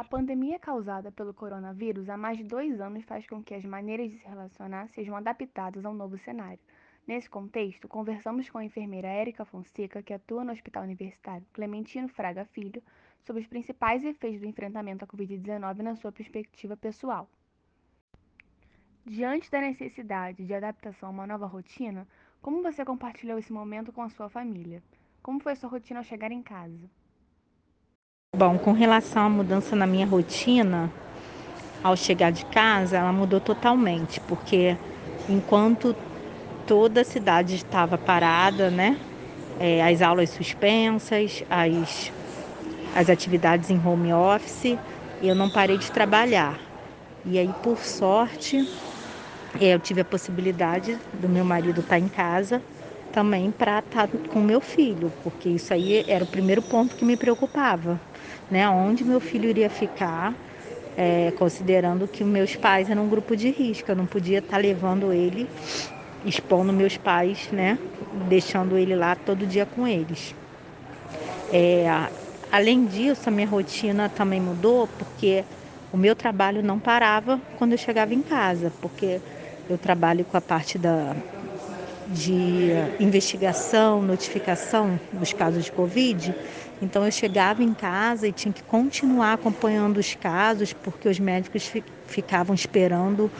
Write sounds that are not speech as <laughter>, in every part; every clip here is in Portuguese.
A pandemia causada pelo coronavírus há mais de dois anos faz com que as maneiras de se relacionar sejam adaptadas ao novo cenário. Nesse contexto, conversamos com a enfermeira Érica Fonseca, que atua no Hospital Universitário Clementino Fraga Filho, sobre os principais efeitos do enfrentamento à Covid-19 na sua perspectiva pessoal. Diante da necessidade de adaptação a uma nova rotina, como você compartilhou esse momento com a sua família? Como foi sua rotina ao chegar em casa? Bom, com relação à mudança na minha rotina, ao chegar de casa, ela mudou totalmente, porque enquanto toda a cidade estava parada, né? É, as aulas suspensas, as, as atividades em home office, eu não parei de trabalhar. E aí, por sorte, é, eu tive a possibilidade do meu marido estar em casa também para estar com meu filho, porque isso aí era o primeiro ponto que me preocupava né, onde meu filho iria ficar, é, considerando que meus pais eram um grupo de risco, eu não podia estar tá levando ele, expondo meus pais, né, deixando ele lá todo dia com eles. É, além disso, a minha rotina também mudou, porque o meu trabalho não parava quando eu chegava em casa, porque eu trabalho com a parte da, de investigação, notificação dos casos de Covid. Então eu chegava em casa e tinha que continuar acompanhando os casos, porque os médicos ficavam esperando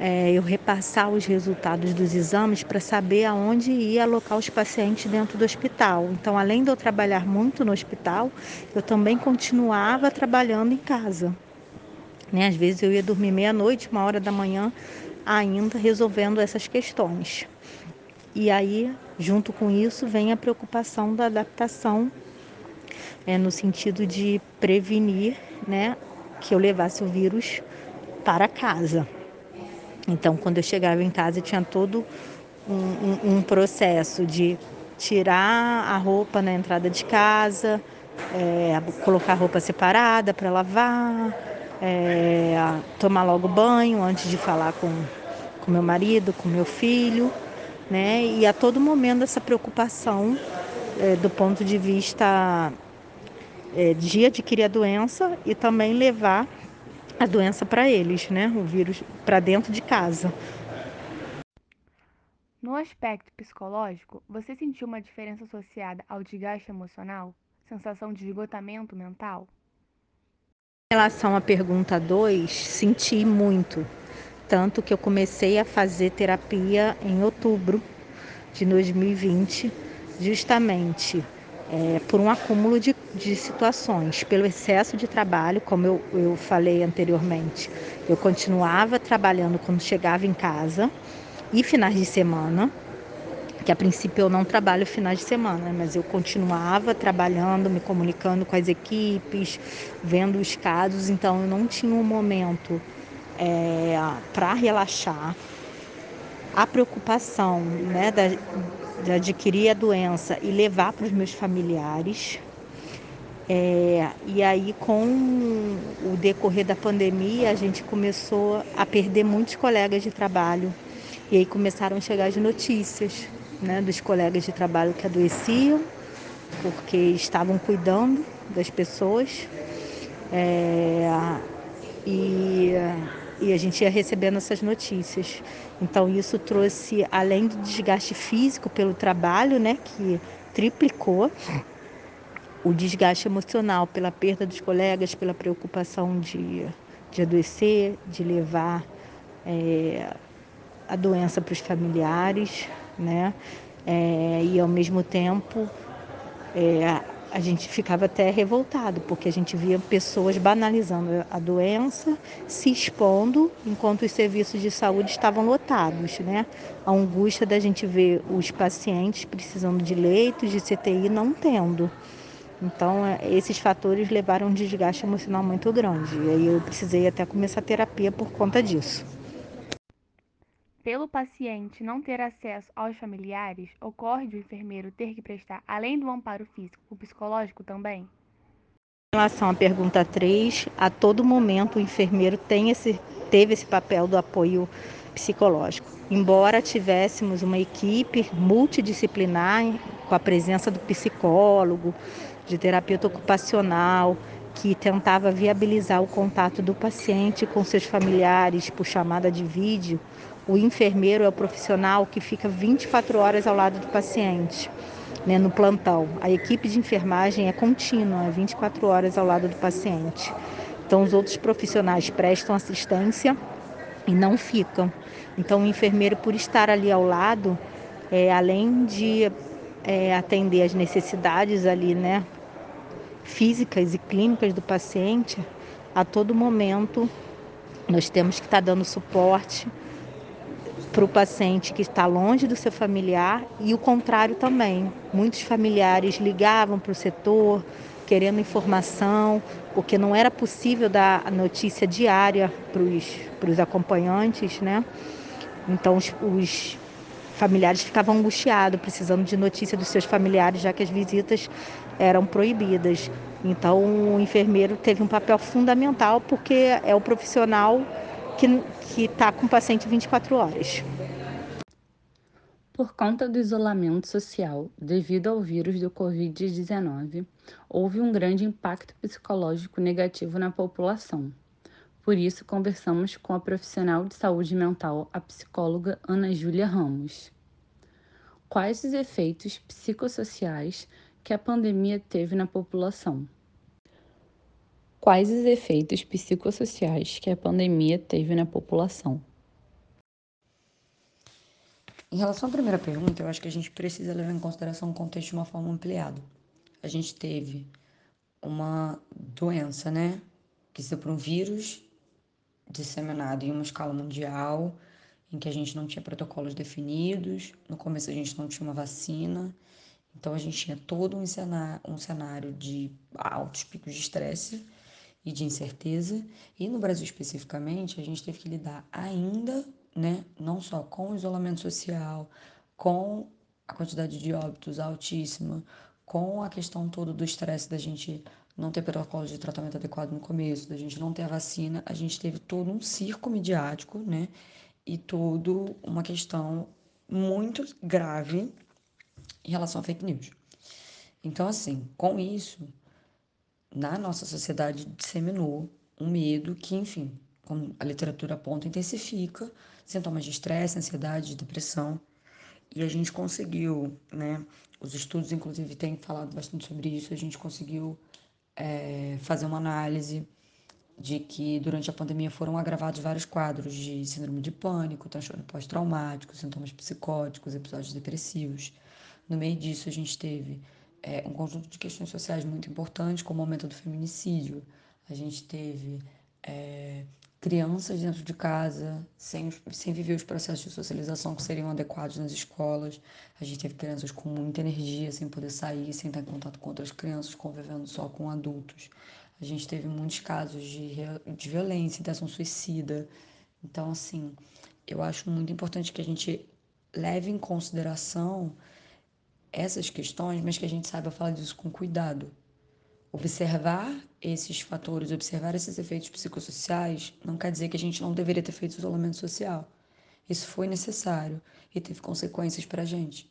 é, eu repassar os resultados dos exames para saber aonde ia alocar os pacientes dentro do hospital. Então, além de eu trabalhar muito no hospital, eu também continuava trabalhando em casa. Né? Às vezes eu ia dormir meia-noite, uma hora da manhã, ainda resolvendo essas questões. E aí, junto com isso, vem a preocupação da adaptação, é, no sentido de prevenir né, que eu levasse o vírus para casa. Então, quando eu chegava em casa, tinha todo um, um, um processo de tirar a roupa na entrada de casa, é, colocar a roupa separada para lavar, é, tomar logo banho antes de falar com, com meu marido, com meu filho né? E a todo momento essa preocupação é, do ponto de vista é, de adquirir a doença e também levar a doença para eles, né? O vírus para dentro de casa. No aspecto psicológico, você sentiu uma diferença associada ao desgaste emocional? Sensação de esgotamento mental? Em relação à pergunta 2, senti muito tanto que eu comecei a fazer terapia em outubro de 2020, justamente é, por um acúmulo de, de, situações, pelo excesso de trabalho, como eu, eu falei anteriormente. Eu continuava trabalhando quando chegava em casa e finais de semana, que a princípio eu não trabalho finais de semana, mas eu continuava trabalhando, me comunicando com as equipes, vendo os casos, então eu não tinha um momento é, para relaxar, a preocupação né, da, de adquirir a doença e levar para os meus familiares. É, e aí, com o decorrer da pandemia, a gente começou a perder muitos colegas de trabalho. E aí começaram a chegar as notícias né, dos colegas de trabalho que adoeciam, porque estavam cuidando das pessoas. É, e e a gente ia recebendo essas notícias. Então isso trouxe, além do desgaste físico pelo trabalho, né, que triplicou, o desgaste emocional pela perda dos colegas, pela preocupação de, de adoecer, de levar é, a doença para os familiares, né? É, e ao mesmo tempo é, a gente ficava até revoltado, porque a gente via pessoas banalizando a doença, se expondo, enquanto os serviços de saúde estavam lotados, né? A angústia da gente ver os pacientes precisando de leitos, de CTI, não tendo. Então, é, esses fatores levaram um desgaste emocional muito grande. E aí eu precisei até começar a terapia por conta disso. Pelo paciente não ter acesso aos familiares, ocorre de o enfermeiro ter que prestar, além do amparo físico, o psicológico também? Em relação à pergunta 3, a todo momento o enfermeiro tem esse, teve esse papel do apoio psicológico. Embora tivéssemos uma equipe multidisciplinar com a presença do psicólogo, de terapeuta ocupacional, que tentava viabilizar o contato do paciente com seus familiares por chamada de vídeo, o enfermeiro é o profissional que fica 24 horas ao lado do paciente, né, no plantão. A equipe de enfermagem é contínua, é 24 horas ao lado do paciente. Então, os outros profissionais prestam assistência e não ficam. Então, o enfermeiro, por estar ali ao lado, é, além de é, atender as necessidades ali, né, físicas e clínicas do paciente, a todo momento nós temos que estar dando suporte para o paciente que está longe do seu familiar e o contrário também. Muitos familiares ligavam para o setor querendo informação, porque não era possível dar a notícia diária para os acompanhantes, né? Então os, os familiares ficavam angustiados, precisando de notícia dos seus familiares, já que as visitas eram proibidas. Então o enfermeiro teve um papel fundamental porque é o profissional que está com o paciente 24 horas. Por conta do isolamento social devido ao vírus do Covid-19, houve um grande impacto psicológico negativo na população. Por isso, conversamos com a profissional de saúde mental, a psicóloga Ana Júlia Ramos. Quais os efeitos psicossociais que a pandemia teve na população? Quais os efeitos psicossociais que a pandemia teve na população? Em relação à primeira pergunta, eu acho que a gente precisa levar em consideração o contexto de uma forma ampliada. A gente teve uma doença, né, que se por um vírus disseminado em uma escala mundial, em que a gente não tinha protocolos definidos, no começo a gente não tinha uma vacina, então a gente tinha todo um cenário, um cenário de altos picos de estresse e de incerteza. E no Brasil especificamente, a gente teve que lidar ainda, né, não só com o isolamento social, com a quantidade de óbitos altíssima, com a questão toda do estresse da gente não ter protocolo de tratamento adequado no começo, da gente não ter a vacina, a gente teve todo um circo midiático, né? E todo uma questão muito grave em relação a fake news. Então, assim, com isso, na nossa sociedade disseminou um medo que, enfim, como a literatura aponta, intensifica sintomas de estresse, ansiedade, depressão. E a gente conseguiu, né? Os estudos, inclusive, têm falado bastante sobre isso. A gente conseguiu é, fazer uma análise de que durante a pandemia foram agravados vários quadros de síndrome de pânico, transtorno pós-traumático, sintomas psicóticos, episódios depressivos. No meio disso, a gente teve é, um conjunto de questões sociais muito importantes, como o aumento do feminicídio. A gente teve é, crianças dentro de casa, sem, sem viver os processos de socialização que seriam adequados nas escolas. A gente teve crianças com muita energia, sem poder sair, sem estar em contato com outras crianças, convivendo só com adultos. A gente teve muitos casos de, de violência, intenção suicida. Então, assim, eu acho muito importante que a gente leve em consideração essas questões, mas que a gente saiba falar disso com cuidado. Observar esses fatores, observar esses efeitos psicossociais, não quer dizer que a gente não deveria ter feito isolamento social. Isso foi necessário e teve consequências para a gente.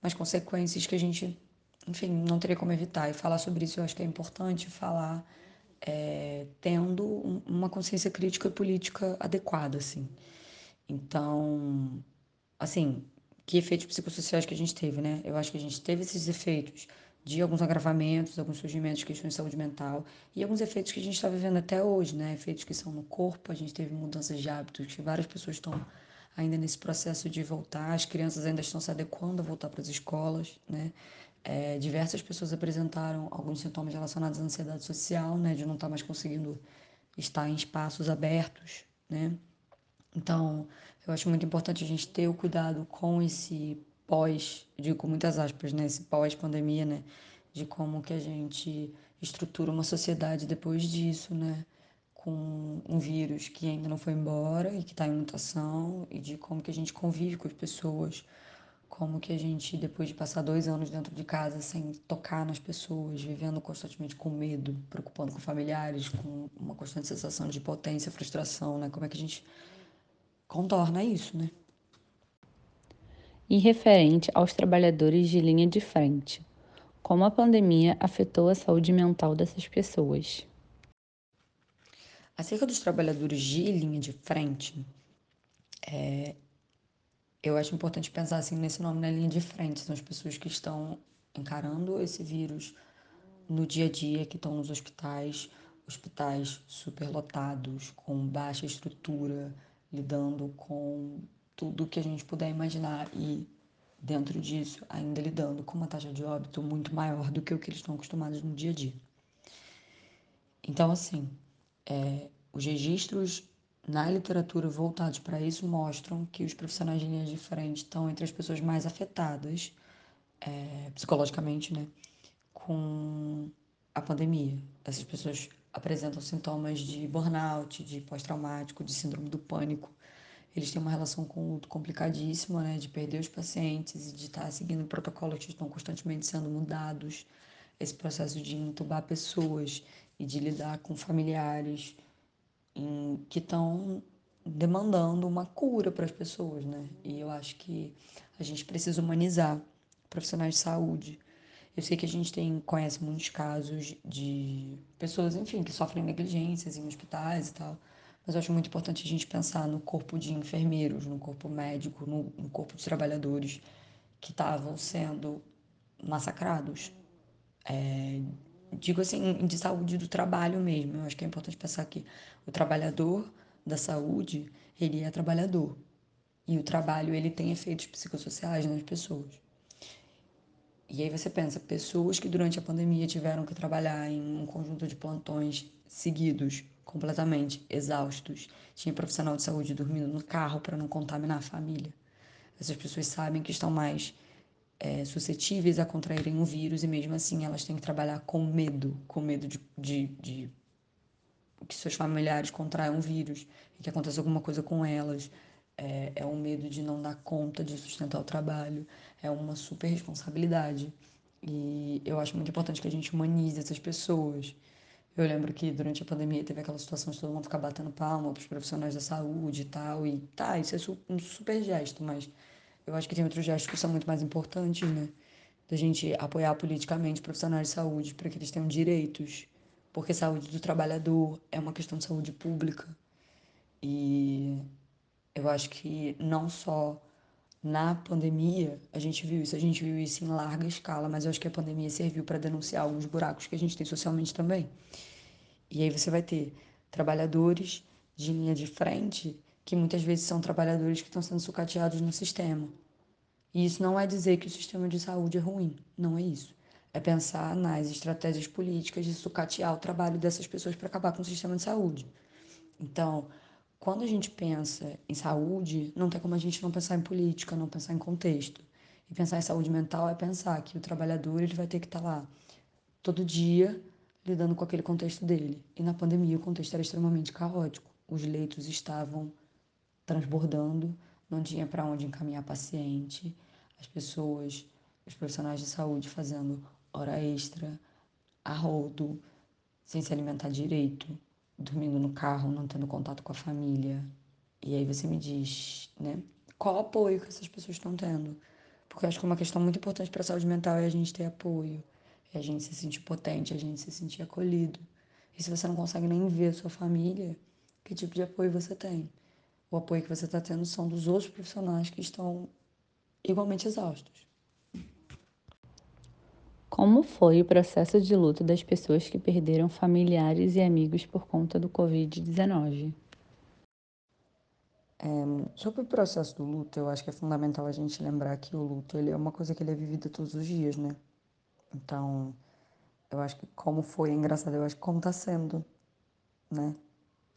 Mas consequências que a gente, enfim, não teria como evitar. E falar sobre isso eu acho que é importante falar é, tendo uma consciência crítica e política adequada, assim. Então, assim, que efeitos psicossociais que a gente teve, né? Eu acho que a gente teve esses efeitos de alguns agravamentos, alguns surgimentos de questões de saúde mental e alguns efeitos que a gente está vivendo até hoje, né? Efeitos que são no corpo, a gente teve mudanças de hábitos, que várias pessoas estão ainda nesse processo de voltar, as crianças ainda estão se adequando a voltar para as escolas, né? É, diversas pessoas apresentaram alguns sintomas relacionados à ansiedade social, né? De não estar tá mais conseguindo estar em espaços abertos, né? Então, eu acho muito importante a gente ter o cuidado com esse pós, digo com muitas aspas, né, esse pós-pandemia, né, de como que a gente estrutura uma sociedade depois disso, né, com um vírus que ainda não foi embora e que está em mutação e de como que a gente convive com as pessoas, como que a gente depois de passar dois anos dentro de casa sem tocar nas pessoas, vivendo constantemente com medo, preocupando com familiares, com uma constante sensação de potência, frustração, né, como é que a gente contorna isso, né? E referente aos trabalhadores de linha de frente, como a pandemia afetou a saúde mental dessas pessoas? Acerca dos trabalhadores de linha de frente, é, eu acho importante pensar assim nesse nome na linha de frente. São as pessoas que estão encarando esse vírus no dia a dia, que estão nos hospitais, hospitais superlotados, com baixa estrutura, lidando com tudo que a gente puder imaginar e dentro disso ainda lidando com uma taxa de óbito muito maior do que o que eles estão acostumados no dia a dia. Então, assim, é, os registros na literatura voltados para isso mostram que os profissionais de linha de frente estão entre as pessoas mais afetadas é, psicologicamente, né, com a pandemia. Essas pessoas apresentam sintomas de burnout, de pós-traumático, de síndrome do pânico. Eles têm uma relação com o luto complicadíssima, né, de perder os pacientes e de estar seguindo protocolos que estão constantemente sendo mudados. Esse processo de entubar pessoas e de lidar com familiares em, que estão demandando uma cura para as pessoas, né? E eu acho que a gente precisa humanizar profissionais de saúde. Eu sei que a gente tem, conhece muitos casos de pessoas, enfim, que sofrem negligências em hospitais e tal, mas eu acho muito importante a gente pensar no corpo de enfermeiros, no corpo médico, no, no corpo de trabalhadores que estavam sendo massacrados. É, digo assim, de saúde do trabalho mesmo. Eu acho que é importante pensar que o trabalhador da saúde, ele é trabalhador. E o trabalho, ele tem efeitos psicossociais nas pessoas. E aí você pensa, pessoas que durante a pandemia tiveram que trabalhar em um conjunto de plantões seguidos, completamente exaustos. Tinha profissional de saúde dormindo no carro para não contaminar a família. Essas pessoas sabem que estão mais é, suscetíveis a contraírem o vírus e mesmo assim elas têm que trabalhar com medo, com medo de, de, de que seus familiares contraiam o vírus e que aconteça alguma coisa com elas. É, é um medo de não dar conta de sustentar o trabalho é uma super responsabilidade. E eu acho muito importante que a gente humanize essas pessoas. Eu lembro que durante a pandemia teve aquela situação de todo mundo ficar batendo palma para os profissionais da saúde e tal. E tá, isso é um super gesto, mas eu acho que tem outros gestos que são muito mais importantes, né? Da gente apoiar politicamente profissionais de saúde para que eles tenham direitos. Porque saúde do trabalhador é uma questão de saúde pública. E eu acho que não só na pandemia, a gente viu isso, a gente viu isso em larga escala, mas eu acho que a pandemia serviu para denunciar alguns buracos que a gente tem socialmente também. E aí você vai ter trabalhadores de linha de frente que muitas vezes são trabalhadores que estão sendo sucateados no sistema. E isso não é dizer que o sistema de saúde é ruim, não é isso. É pensar nas estratégias políticas de sucatear o trabalho dessas pessoas para acabar com o sistema de saúde. Então, quando a gente pensa em saúde, não tem como a gente não pensar em política, não pensar em contexto. E pensar em saúde mental é pensar que o trabalhador ele vai ter que estar lá todo dia lidando com aquele contexto dele. E na pandemia o contexto era extremamente caótico. Os leitos estavam transbordando, não tinha para onde encaminhar paciente, as pessoas, os profissionais de saúde fazendo hora extra, a rodo, sem se alimentar direito, dormindo no carro, não tendo contato com a família. E aí você me diz, né? Qual apoio que essas pessoas estão tendo? Porque eu acho que uma questão muito importante para a saúde mental é a gente ter apoio, é a gente se sentir potente, é a gente se sentir acolhido. E se você não consegue nem ver a sua família, que tipo de apoio você tem? O apoio que você está tendo são dos outros profissionais que estão igualmente exaustos. Como foi o processo de luto das pessoas que perderam familiares e amigos por conta do Covid-19? É, sobre o processo do luto, eu acho que é fundamental a gente lembrar que o luto ele é uma coisa que ele é vivida todos os dias, né? Então, eu acho que como foi, é engraçado, eu acho que como está sendo, né?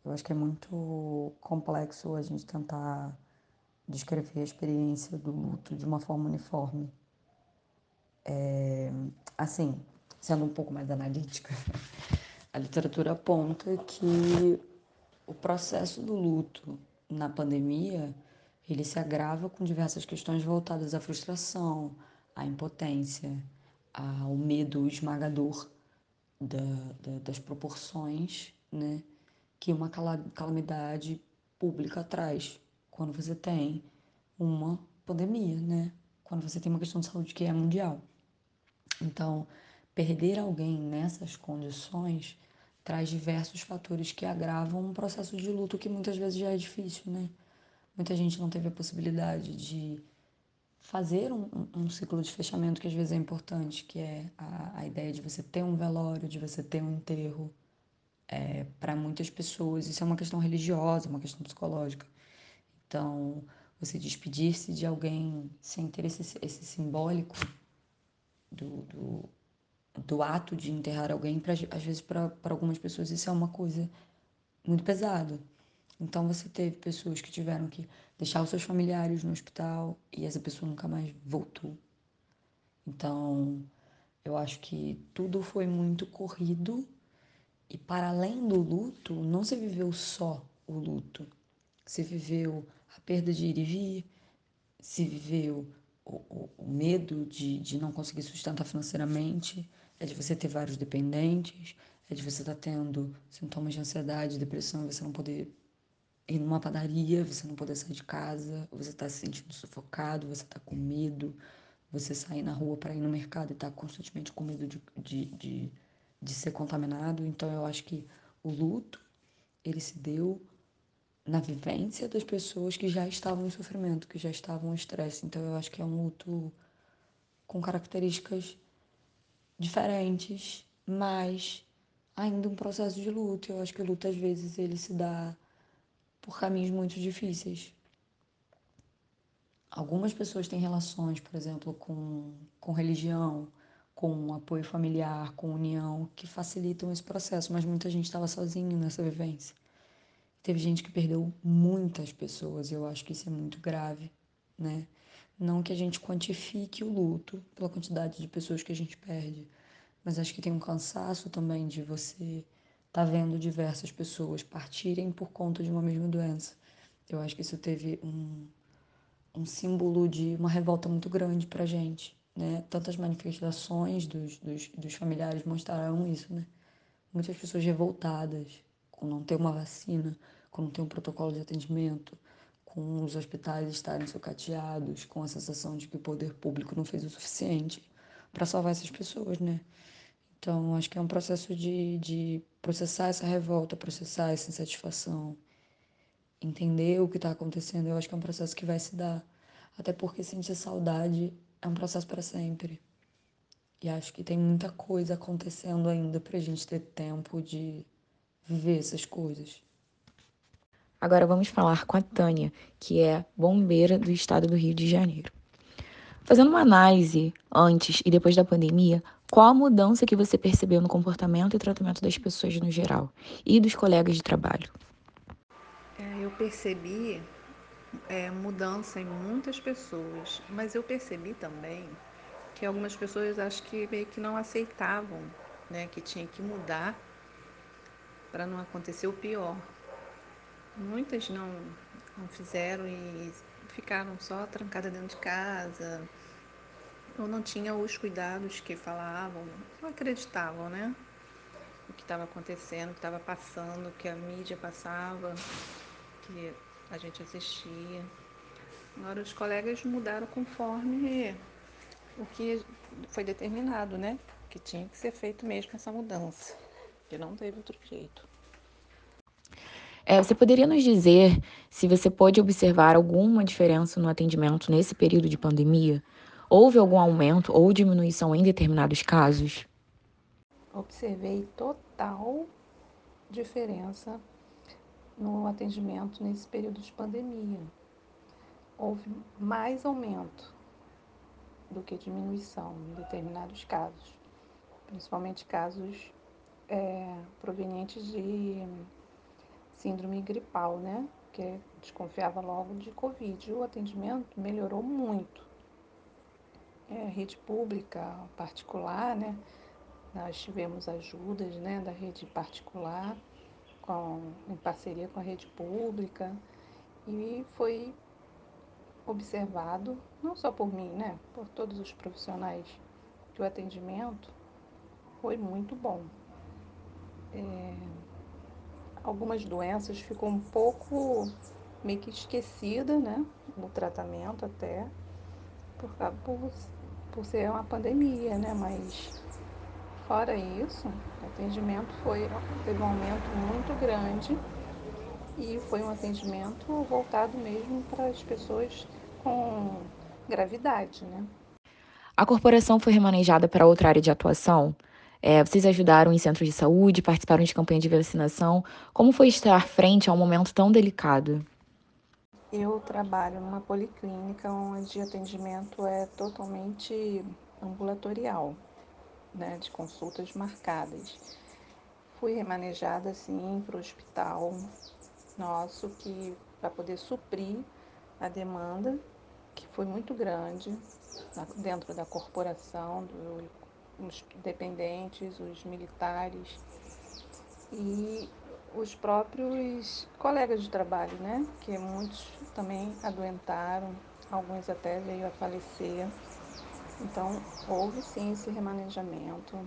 Eu acho que é muito complexo a gente tentar descrever a experiência do luto de uma forma uniforme. É, assim, sendo um pouco mais analítica, <laughs> a literatura aponta que o processo do luto na pandemia ele se agrava com diversas questões voltadas à frustração, à impotência, ao medo esmagador da, da, das proporções né, que uma calamidade pública traz quando você tem uma pandemia, né? quando você tem uma questão de saúde que é mundial. Então, perder alguém nessas condições traz diversos fatores que agravam um processo de luto que muitas vezes já é difícil, né? Muita gente não teve a possibilidade de fazer um, um, ciclo de fechamento que às vezes é importante, que é a, a ideia de você ter um velório, de você ter um enterro. É, para muitas pessoas, isso é uma questão religiosa, uma questão psicológica. Então, você despedir-se de alguém sem ter esse, esse simbólico do, do, do, ato de enterrar alguém, pra, às vezes para algumas pessoas isso é uma coisa muito pesada. Então, você teve pessoas que tiveram que deixar os seus familiares no hospital e essa pessoa nunca mais voltou. Então, eu acho que tudo foi muito corrido e para além do luto, não se viveu só o luto. Se viveu a perda de ir e vir, se viveu o, o, medo de, de não conseguir sustentar financeiramente, é de você ter vários dependentes, é de você estar tá tendo sintomas de ansiedade, depressão, você não poder ir numa padaria, você não poder sair de casa, você está se sentindo sufocado, você está com medo, você sair na rua para ir no mercado e está constantemente com medo de, de, de, de ser contaminado. Então eu acho que o luto, ele se deu na vivência das pessoas que já estavam em sofrimento, que já estavam em estresse. Então eu acho que é um luto com características diferentes, mas ainda um processo de luto. Eu acho que o luto às vezes ele se dá por caminhos muito difíceis. Algumas pessoas têm relações, por exemplo, com, com religião, com apoio familiar, com união, que facilitam esse processo, mas muita gente estava sozinho nessa vivência. Teve gente que perdeu muitas pessoas, eu acho que isso é muito grave, né? Não que a gente quantifique o luto pela quantidade de pessoas que a gente perde, mas acho que tem um cansaço também de você tá vendo diversas pessoas partirem por conta de uma mesma doença. Eu acho que isso teve um, um símbolo de uma revolta muito grande pra gente, né? Tantas manifestações dos, dos, dos familiares mostraram isso, né? Muitas pessoas revoltadas com não ter uma vacina, não ter um protocolo de atendimento, com os hospitais estarem sucateados, com a sensação de que o poder público não fez o suficiente para salvar essas pessoas, né? Então, acho que é um processo de, de processar essa revolta, processar essa insatisfação, entender o que está acontecendo. Eu acho que é um processo que vai se dar. Até porque sentir saudade é um processo para sempre. E acho que tem muita coisa acontecendo ainda para a gente ter tempo de viver essas coisas. Agora vamos falar com a Tânia, que é bombeira do estado do Rio de Janeiro. Fazendo uma análise antes e depois da pandemia, qual a mudança que você percebeu no comportamento e tratamento das pessoas no geral e dos colegas de trabalho? É, eu percebi é, mudança em muitas pessoas, mas eu percebi também que algumas pessoas acho que meio que não aceitavam, né, que tinha que mudar para não acontecer o pior. Muitas não, não fizeram e ficaram só trancadas dentro de casa, ou não tinham os cuidados que falavam, não acreditavam, né? O que estava acontecendo, o que estava passando, o que a mídia passava, que a gente assistia. Agora os colegas mudaram conforme o que foi determinado, né? Que tinha que ser feito mesmo essa mudança, que não teve outro jeito. É, você poderia nos dizer se você pode observar alguma diferença no atendimento nesse período de pandemia? Houve algum aumento ou diminuição em determinados casos? Observei total diferença no atendimento nesse período de pandemia. Houve mais aumento do que diminuição em determinados casos, principalmente casos é, provenientes de síndrome gripal, né? Que desconfiava logo de Covid. O atendimento melhorou muito. É, rede pública, particular, né? Nós tivemos ajudas né, da rede particular com, em parceria com a rede pública e foi observado, não só por mim, né, por todos os profissionais, que o atendimento foi muito bom. É, algumas doenças ficou um pouco meio que esquecida, né? No tratamento até, por, por, por ser uma pandemia, né? Mas Fora isso, o atendimento foi, teve um aumento muito grande e foi um atendimento voltado mesmo para as pessoas com gravidade, né? A corporação foi remanejada para outra área de atuação? É, vocês ajudaram em centros de saúde, participaram de campanha de vacinação. Como foi estar frente a um momento tão delicado? Eu trabalho numa policlínica onde o atendimento é totalmente ambulatorial, né, de consultas marcadas. Fui remanejada assim para o hospital nosso que para poder suprir a demanda que foi muito grande dentro da corporação, do, os dependentes, os militares e os próprios colegas de trabalho, né? Que muitos também adoentaram, alguns até veio a falecer. Então, houve sim esse remanejamento.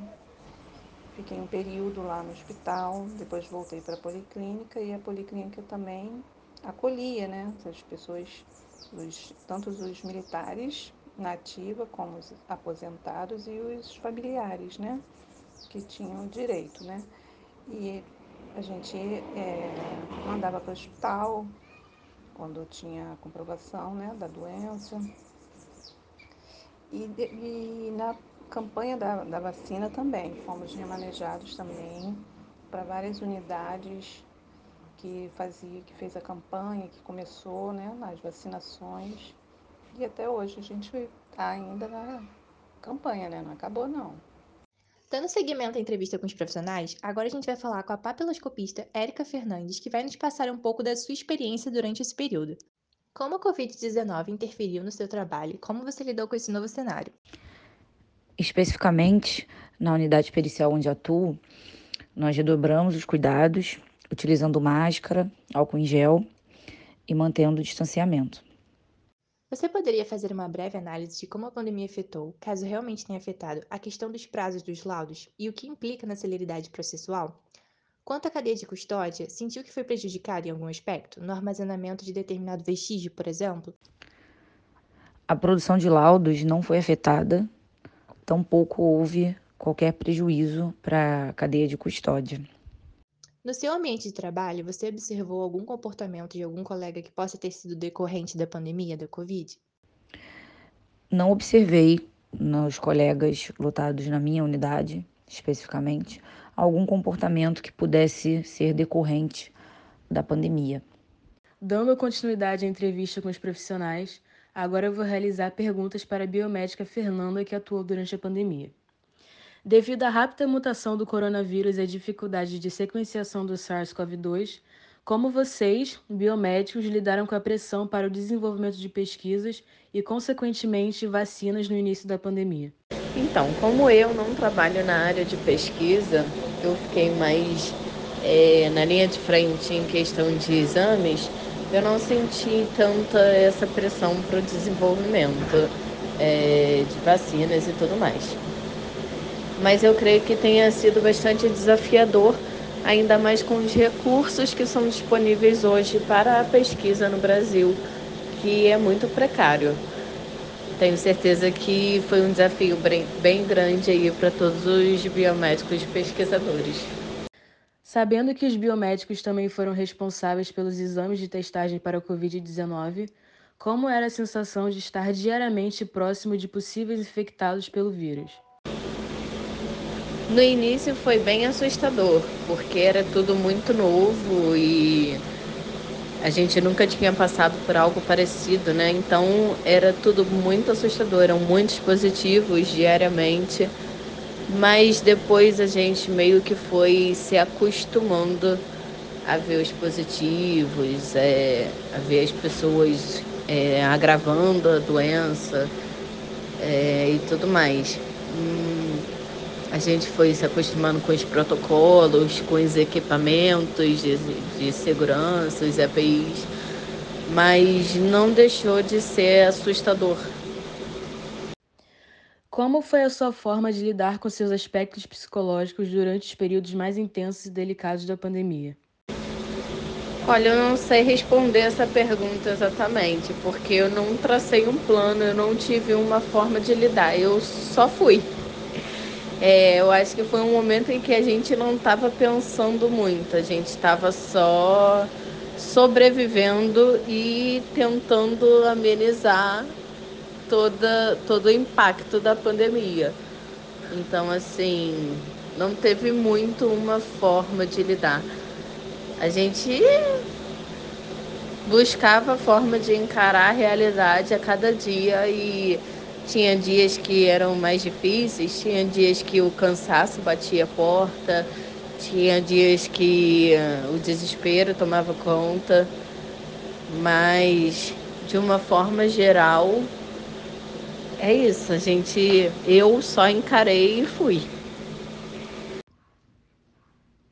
Fiquei um período lá no hospital, depois voltei para a policlínica e a policlínica também acolhia, né? As pessoas, os, tanto os militares na ativa como os aposentados e os familiares, né? Que tinham direito, né? E a gente é, mandava para o hospital quando tinha comprovação né, da doença. E, e na campanha da, da vacina também, fomos remanejados também para várias unidades que fazia, que fez a campanha, que começou né, nas vacinações. E até hoje a gente está ainda na campanha, né? Não acabou não. Dando seguimento à entrevista com os profissionais, agora a gente vai falar com a papiloscopista Érica Fernandes, que vai nos passar um pouco da sua experiência durante esse período. Como a Covid-19 interferiu no seu trabalho e como você lidou com esse novo cenário? Especificamente, na unidade pericial onde atuo, nós redobramos os cuidados, utilizando máscara, álcool em gel e mantendo o distanciamento. Você poderia fazer uma breve análise de como a pandemia afetou, caso realmente tenha afetado, a questão dos prazos dos laudos e o que implica na celeridade processual? Quanto à cadeia de custódia, sentiu que foi prejudicada em algum aspecto, no armazenamento de determinado vestígio, por exemplo? A produção de laudos não foi afetada, tampouco houve qualquer prejuízo para a cadeia de custódia. No seu ambiente de trabalho, você observou algum comportamento de algum colega que possa ter sido decorrente da pandemia da Covid? Não observei nos colegas lotados na minha unidade, especificamente, algum comportamento que pudesse ser decorrente da pandemia. Dando continuidade à entrevista com os profissionais, agora eu vou realizar perguntas para a biomédica Fernanda, que atuou durante a pandemia. Devido à rápida mutação do coronavírus e à dificuldade de sequenciação do SARS-CoV-2, como vocês, biomédicos, lidaram com a pressão para o desenvolvimento de pesquisas e, consequentemente, vacinas no início da pandemia? Então, como eu não trabalho na área de pesquisa, eu fiquei mais é, na linha de frente em questão de exames, eu não senti tanta essa pressão para o desenvolvimento é, de vacinas e tudo mais. Mas eu creio que tenha sido bastante desafiador, ainda mais com os recursos que são disponíveis hoje para a pesquisa no Brasil, que é muito precário. Tenho certeza que foi um desafio bem, grande aí para todos os biomédicos pesquisadores. Sabendo que os biomédicos também foram responsáveis pelos exames de testagem para a Covid-19, como era a sensação de estar diariamente próximo de possíveis infectados pelo vírus? No início foi bem assustador, porque era tudo muito novo e a gente nunca tinha passado por algo parecido, né? Então era tudo muito assustador, eram muitos positivos diariamente, mas depois a gente meio que foi se acostumando a ver os positivos, é, a ver as pessoas é, agravando a doença é, e tudo mais. Hum, a gente foi se acostumando com os protocolos, com os equipamentos de, de segurança, os EPIs, mas não deixou de ser assustador. Como foi a sua forma de lidar com seus aspectos psicológicos durante os períodos mais intensos e delicados da pandemia? Olha, eu não sei responder essa pergunta exatamente, porque eu não tracei um plano, eu não tive uma forma de lidar, eu só fui. É, eu acho que foi um momento em que a gente não estava pensando muito, a gente estava só sobrevivendo e tentando amenizar toda, todo o impacto da pandemia. Então, assim, não teve muito uma forma de lidar. A gente buscava a forma de encarar a realidade a cada dia e tinha dias que eram mais difíceis, tinha dias que o cansaço batia a porta, tinha dias que uh, o desespero tomava conta, mas de uma forma geral é isso, a gente eu só encarei e fui.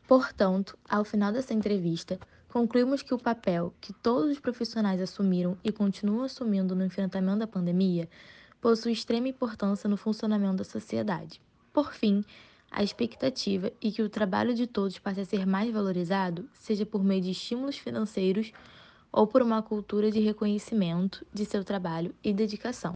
Portanto, ao final dessa entrevista, concluímos que o papel que todos os profissionais assumiram e continuam assumindo no enfrentamento da pandemia possui extrema importância no funcionamento da sociedade. Por fim, a expectativa é que o trabalho de todos passe a ser mais valorizado, seja por meio de estímulos financeiros ou por uma cultura de reconhecimento de seu trabalho e dedicação.